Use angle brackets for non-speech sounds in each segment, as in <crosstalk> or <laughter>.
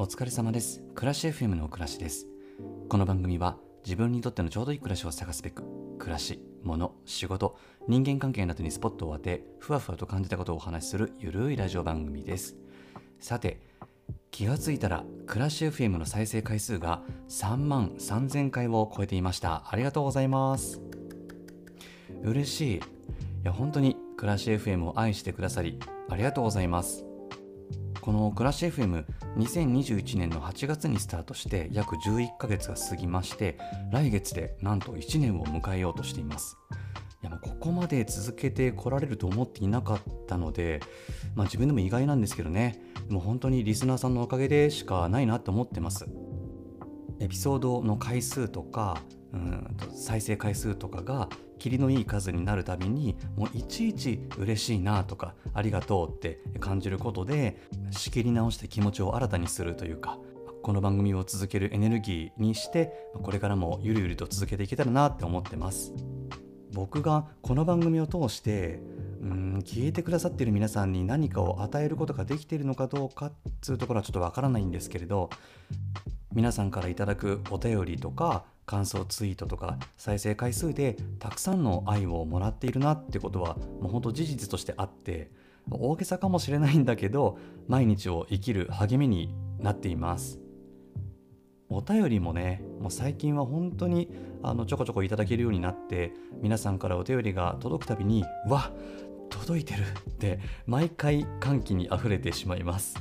お疲れ様です。暮らし FM の暮らしです。この番組は自分にとってのちょうどいい暮らしを探すべく暮らし、物、仕事、人間関係などにスポットを当てふわふわと感じたことをお話しするゆるいラジオ番組です。さて気がついたら暮らし FM の再生回数が3万3000回を超えていました。ありがとうございます。嬉しい。いや本当に暮らし FM を愛してくださりありがとうございます。この暮らし FM2021 年の8月にスタートして約11ヶ月が過ぎまして来月でなんと1年を迎えようとしています。いやもうここまで続けてこられると思っていなかったので、まあ、自分でも意外なんですけどね。もう本当にリスナーさんのおかげでしかないなって思ってます。エピソードの回数とかうんと再生回数とかが霧のいい数になるたびにもういちいち嬉しいなとかありがとうって感じることで仕切り直して気持ちを新たにするというかこの番組を続けるエネルギーにしてこれからもゆるゆると続けていけたらなって思ってます。僕がこの番組を通してうん聞いてくださっている皆さんに何かを与えることができているのかどうかっつうところはちょっとわからないんですけれど皆さんからいただくお便りとか感想ツイートとか再生回数でたくさんの愛をもらっているなってことはもうほんと事実としてあって大げさかもしれないんだけど毎日を生きる励みになっています。お便りもねもう最近は本当にあのちょこちょこいただけるようになって皆さんからお便りが届くたびにわ届いてるって毎回歓喜にあふれてしまいます。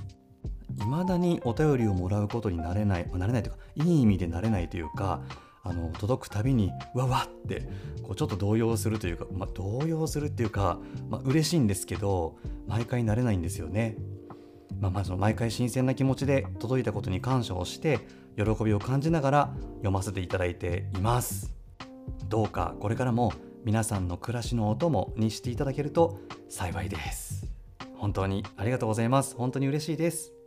未だにお便りをもらうことになれないまなれないというかいい意味でなれないというかあの届くたびにわわってこうちょっと動揺するというか、まあ、動揺するっていうか、まあ、嬉しいんですけど毎回慣れないんですよね。まあ、まず毎回新鮮な気持ちで届いたことに感謝をして喜びを感じながら読ませていただいています。どうかこれからも皆さんの暮らしのお供にしていただけると幸いです。本当にありがとうございます。本当に嬉しいです。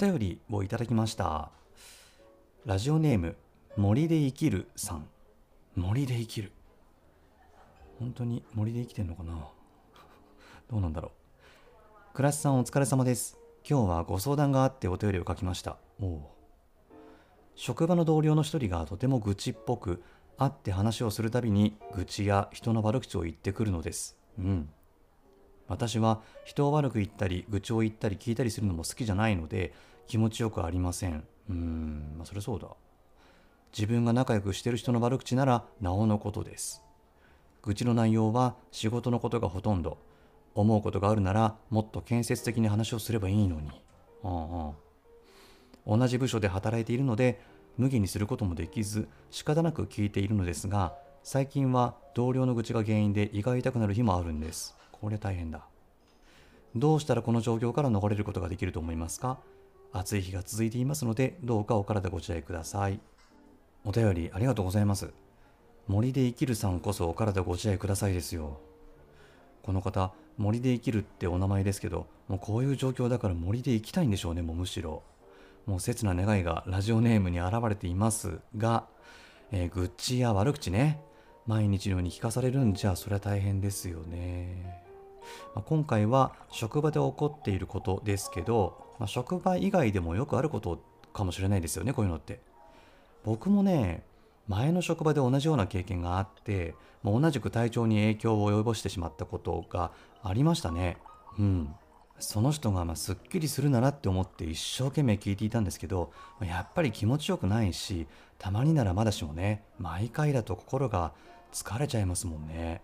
便りをいただきました。ラジオネーム森で生きるさん。森で生きる。本当に森で生きてんのかな？どうなんだろう。倉石さんお疲れ様です。今日はご相談があってお便りを書きました。お職場の同僚の一人がとても愚痴っぽく会って話をするたびに愚痴や人の悪口を言ってくるのです。うん。私は人を悪く言ったり愚痴を言ったり聞いたりするのも好きじゃないので気持ちよくありません。うんまあそれそうだ。自分が仲良くしてる人の悪口ならなおのことです。愚痴の内容は仕事のことがほとんど。思うことがあるならもっと建設的に話をすればいいのに。ああ同じ部署で働いているので無限にすることもできず仕方なく聞いているのですが最近は同僚の愚痴が原因で胃が痛くなる日もあるんです。これ大変だ。どうしたらこの状況から逃れることができると思いますか？暑い日が続いていますので、どうかお体ご自愛ください。お便りありがとうございます。森で生きるさんこそお体ご自愛くださいですよ。この方、森で生きるってお名前ですけど、もうこういう状況だから森で生きたいんでしょうね、もうむしろ。もう切な願いがラジオネームに現れていますが、えー、愚痴や悪口ね、毎日のように聞かされるんじゃ、それは大変ですよね。まあ、今回は職場で起こっていることですけど、まあ、職場以外でもよくあることかもしれないですよねこういうのって。僕もね前の職場で同じような経験があってもう同じく体調に影響を及ぼしてしまったことがありましたね。うん。その人がまあすっきりするならって思って一生懸命聞いていたんですけどやっぱり気持ちよくないしたまにならまだしもね毎回だと心が疲れちゃいますもんね。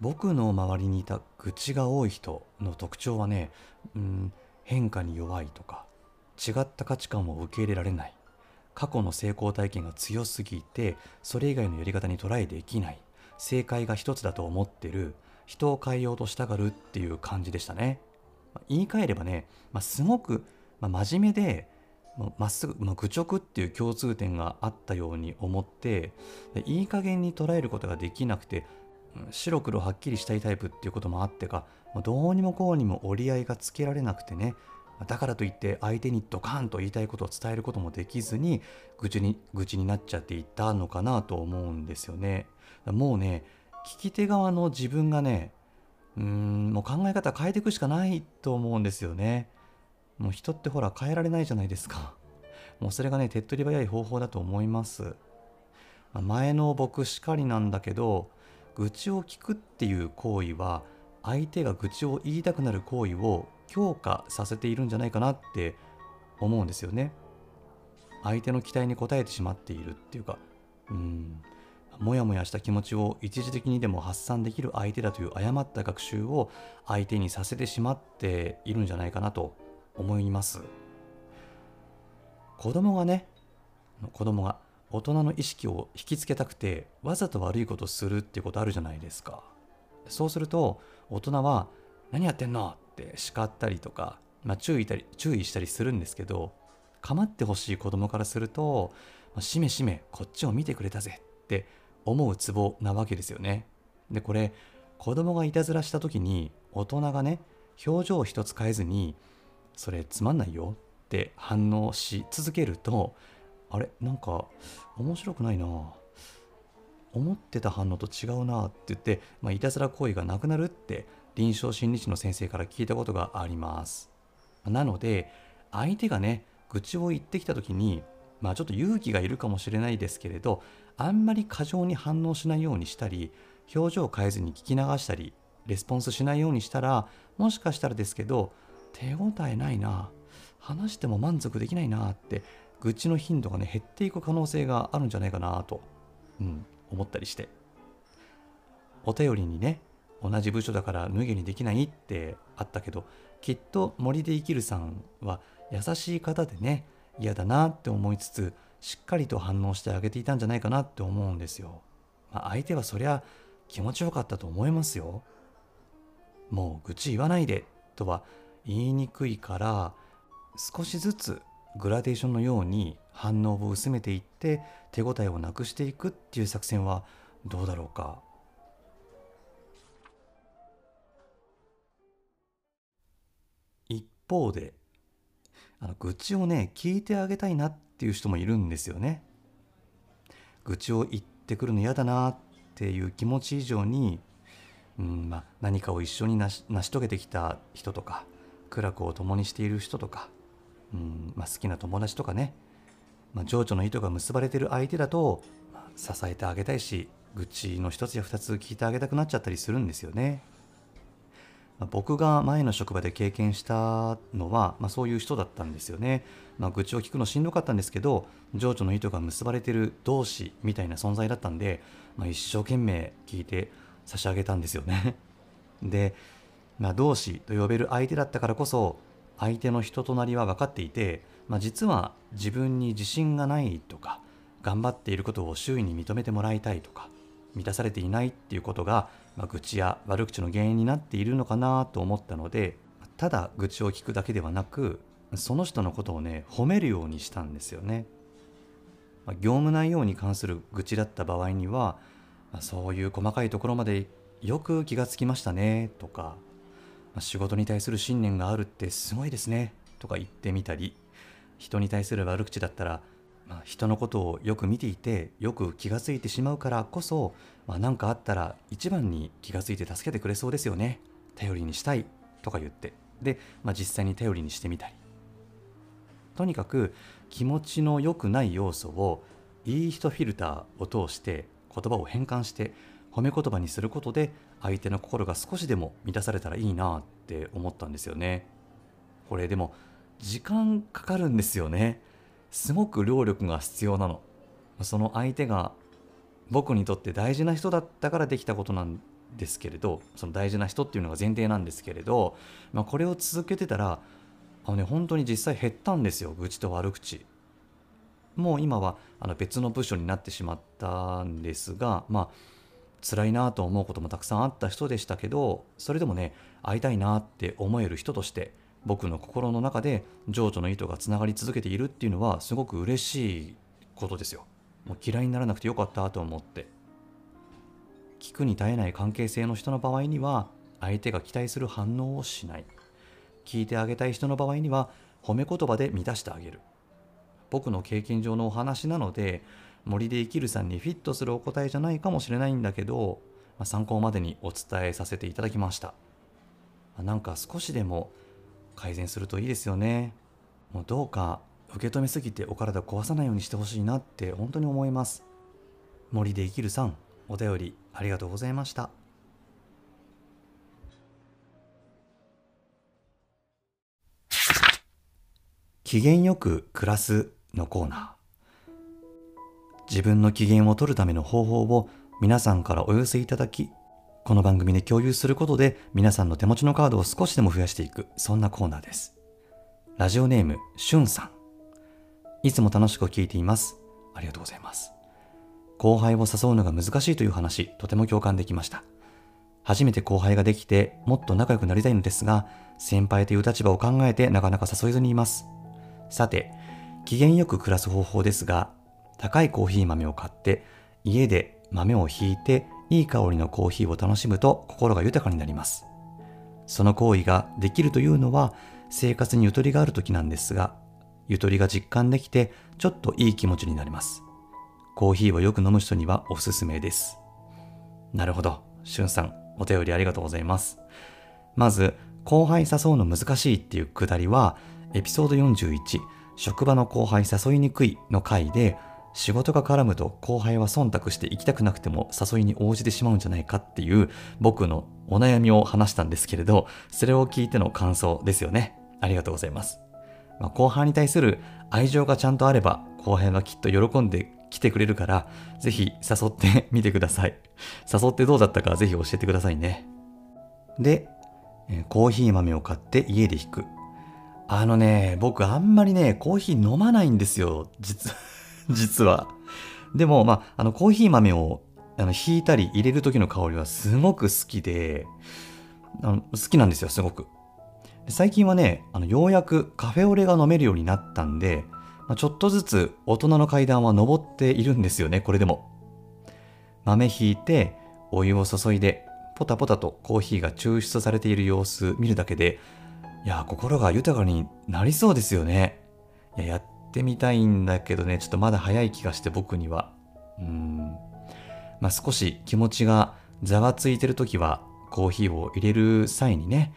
僕の周りにいた愚痴が多い人の特徴はね、うん、変化に弱いとか違った価値観を受け入れられない。過去の成功体験が強すぎてそれ以外のやり方にトライできない。正解が一つだと思ってる。人を変えようとしたがるっていう感じでしたね、まあ、言い換えればね、まあ、すごく、まあ、真面目でまっすぐ、まあ、愚直っていう共通点があったように思っていい加減に捉えることができなくて白黒はっきりしたいタイプっていうこともあってかどうにもこうにも折り合いがつけられなくてね。だからといって相手にドカンと言いたいことを伝えることもできずに愚痴に愚痴になっちゃっていたのかなと思うんですよね。もうね聞き手側の自分がねうーんもう考え方変えていくしかないと思うんですよね。もう人ってほら変えられないじゃないですか。もうそれがね手っ取り早い方法だと思います。前の僕しかりなんだけど愚痴を聞くっていう行為は相手が愚痴を言いたくなる行為を強化させているんじゃないかなって思うんですよね。相手の期待に応えてしまっているっていうか。うん。もやもやした気持ちを一時的にでも発散できる相手だという誤った学習を相手にさせてしまっているんじゃないかなと思います。子供がね子供が大人の意識を引きつけたくてわざと悪いことするっていうことあるじゃないですかそうすると大人は「何やってんの?」って叱ったりとか、まあ、注意たり注意したりするんですけど構ってほしい子供からすると「しめしめこっちを見てくれたぜ」って思うツボなわけですよねでこれ子供がいたずらした時に大人がね表情を一つ変えずに「それつまんないよ」って反応し続けるとあれ？なんか面白くないな。思ってた反応と違うなって言って、まあ、いたずら行為がなくなるって臨床心理士の先生から聞いたことがあります。なので相手がね愚痴を言ってきた時にまあちょっと勇気がいるかもしれないですけれどあんまり過剰に反応しないようにしたり表情を変えずに聞き流したりレスポンスしないようにしたらもしかしたらですけど手応えないな。話しても満足できないなって愚痴の頻度がね減っていく可能性があるんじゃないかなと、うん、思ったりして。お便りにね同じ部署だから脱げにできないってあったけどきっと森で生きるさんは優しい方でね嫌だなって思いつつしっかりと反応してあげていたんじゃないかなって思うんですよ、まあ、相手はそりゃ気持ちよかったと思いますよ。もう愚痴言わないでとは言いにくいから少しずつグラデーションのように反応を薄めていって手応えをなくしていくっていう作戦はどうだろうか？一方であの愚痴をね聞いてあげたいなっていう人もいるんですよね。愚痴を言ってくるの嫌だなっていう気持ち以上に、うんまあ、何かを一緒に成し成し遂げてきた人とか苦楽を共にしている人とかうんまあ、好きな友達とかね、まあ、情緒の糸が結ばれてる相手だと、まあ、支えてあげたいし愚痴の一つや二つ聞いてあげたくなっちゃったりするんですよね。まあ、僕が前の職場で経験したのは、まあ、そういう人だったんですよね。まあ、愚痴を聞くのしんどかったんですけど情緒の糸が結ばれてる同志みたいな存在だったんで、まあ、一生懸命聞いて差し上げたんですよね。で、まあ、同志と呼べる相手だったからこそ相手の人となりは分かっていて、まあ、実は自分に自信がないとか頑張っていることを周囲に認めてもらいたいとか満たされていないっていうことが、まあ、愚痴や悪口の原因になっているのかなと思ったのでただ愚痴を聞くだけではなくその人のことをね褒めるようにしたんですよね。まあ、業務内容に関する愚痴だった場合には、まあ、そういう細かいところまでよく気がつきましたねとか仕事に対する信念があるってすごいですねとか言ってみたり人に対する悪口だったら、まあ、人のことをよく見ていてよく気が付いてしまうからこそ何、まあ、かあったら一番に気が付いて助けてくれそうですよね。頼りにしたい。とか言って。で、まあ、実際に頼りにしてみたり。とにかく気持ちの良くない要素をいい人フィルターを通して言葉を変換して褒め言葉にすることで相手の心が少しでも満たされたらいいなって思ったんですよね。これでも時間かかるんですよね。すごく労力が必要なの。その相手が僕にとって大事な人だったからできたことなんですけれどその大事な人っていうのが前提なんですけれど、まあ、これを続けてたらあの、ね、本当に実際減ったんですよ愚痴と悪口。もう今はあの別の部署になってしまったんですがまあ辛いなと思うこともたくさんあった人でしたけどそれでもね会いたいなって思える人として僕の心の中で情緒の糸がつながり続けているっていうのはすごく嬉しいことですよ。もう嫌いにならなくてよかったと思って。聞くに耐えない関係性の人の場合には相手が期待する反応をしない。聞いてあげたい人の場合には褒め言葉で満たしてあげる。僕の経験上のお話なので森で生きるさんにフィットするお答えじゃないかもしれないんだけど、まあ、参考までにお伝えさせていただきました、まあ、なんか少しでも改善するといいですよね。もうどうか受け止めすぎてお体壊さないようにしてほしいなって本当に思います。森で生きるさんお便りありがとうございました。機嫌よく暮らすのコーナー。自分の機嫌を取るための方法を皆さんからお寄せいただきこの番組で共有することで皆さんの手持ちのカードを少しでも増やしていくそんなコーナーです。ラジオネームしゅんさん。いつも楽しく聞いています。ありがとうございます。後輩を誘うのが難しいという話とても共感できました。初めて後輩ができてもっと仲良くなりたいのですが先輩という立場を考えてなかなか誘えずにいます。さて、機嫌よく暮らす方法ですが、高いコーヒー豆を買って家で豆をひいていい香りのコーヒーを楽しむと心が豊かになります。その行為ができるというのは生活にゆとりがある時なんですが、ゆとりが実感できてちょっといい気持ちになります。コーヒーをよく飲む人にはおすすめです。なるほど。しゅんさん、お便りありがとうございます。まず、後輩誘うの難しいっていうくだりは、エピソード41職場の後輩誘いにくいの回で仕事が絡むと後輩は忖度して行きたくなくても誘いに応じてしまうんじゃないかっていう僕のお悩みを話したんですけれどそれを聞いての感想ですよね。ありがとうございます、まあ、後輩に対する愛情がちゃんとあれば後輩はきっと喜んで来てくれるからぜひ誘ってみてください。誘ってどうだったかぜひ教えてくださいね。でコーヒー豆を買って家で引く。あのね、僕あんまりね、コーヒー飲まないんですよ。実、<laughs> 実は。でも、まあ、あの、コーヒー豆をあの引いたり入れる時の香りはすごく好きで、あの好きなんですよ、すごく。最近はね、あのようやくカフェオレが飲めるようになったんで、まあ、ちょっとずつ大人の階段は登っているんですよね、これでも。豆引いて、お湯を注いで、ポタポタとコーヒーが抽出されている様子見るだけで、いや、心が豊かになりそうですよね。いや、やってみたいんだけどね、ちょっとまだ早い気がして僕には。うん。まあ、少し気持ちがざわついてる時は、コーヒーを入れる際にね、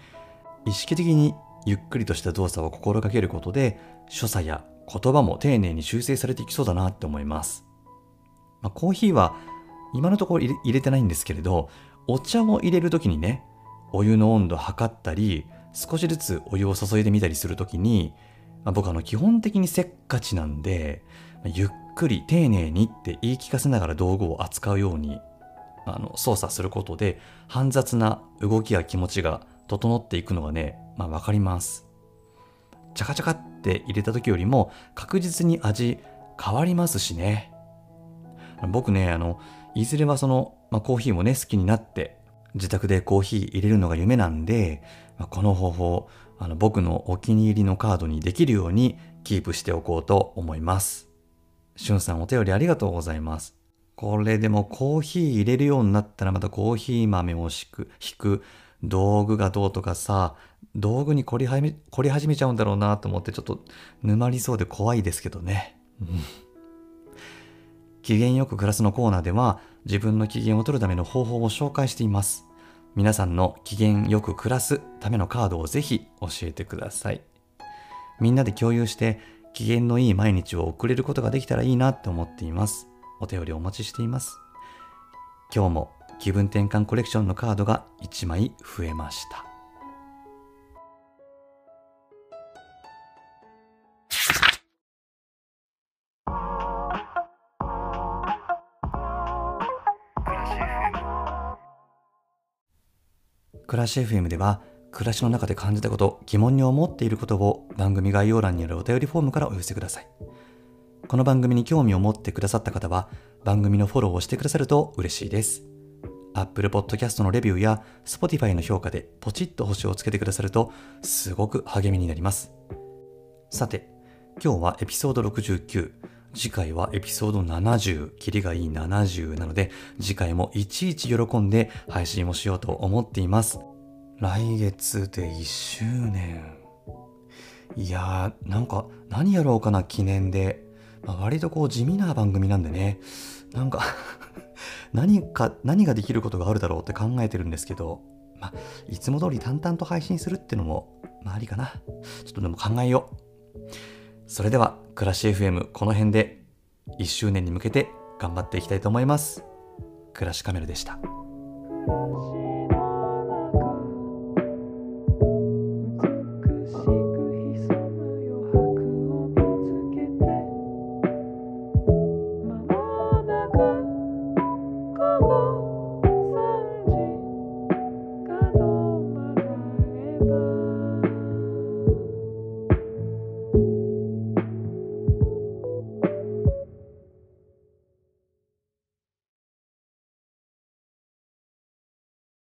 意識的にゆっくりとした動作を心がけることで、所作や言葉も丁寧に修正されていきそうだなって思います。まあ、コーヒーは今のところ入れてないんですけれど、お茶を入れる時にね、お湯の温度測ったり、少しずつお湯を注いでみたりするときに、あ、僕あの基本的にせっかちなんで、ゆっくり丁寧にって言い聞かせながら道具を扱うようにあの操作することで煩雑な動きや気持ちが整っていくのがね、まあ、分かります。チャカチャカって入れた時よりも確実に味変わりますしね。僕ね、あの、いずれはその、まあ、コーヒーもね、好きになって自宅でコーヒー入れるのが夢なんで、まあ、この方法あの僕のお気に入りのカードにできるようにキープしておこうと思います。しゅんさんお便りありがとうございます。これでもコーヒー入れるようになったらまたコーヒー豆を敷く、引く道具がどうとかさ、道具に凝りはめ凝り始めちゃうんだろうなと思ってちょっと沼りそうで怖いですけどね。機嫌よく暮らすのコーナーでは自分の機嫌を取るための方法を紹介しています。皆さんの機嫌よく暮らすためのカードをぜひ教えてください。みんなで共有して機嫌のいい毎日を送れることができたらいいなって思っています。お便りお待ちしています。今日も気分転換コレクションのカードが1枚増えました。暮らし FM では暮らしの中で感じたこと疑問に思っていることを番組概要欄にあるお便りフォームからお寄せください。この番組に興味を持ってくださった方は番組のフォローをしてくださると嬉しいです。Apple Podcast のレビューや Spotify の評価でポチッと星をつけてくださるとすごく励みになります。さて、今日はエピソード69、次回はエピソード70、キリがいい70なので、次回もいちいち喜んで配信をしようと思っています。来月で1周年。いやー、なんか何やろうかな記念で。まあ、割とこう地味な番組なんでね。なんか <laughs> 何か、何ができることがあるだろうって考えてるんですけど、まあ、いつも通り淡々と配信するってのも、まあありかな。ちょっとでも考えよう。それでは、暮らし FM この辺で1周年に向けて頑張っていきたいと思います。暮らしカメラでした。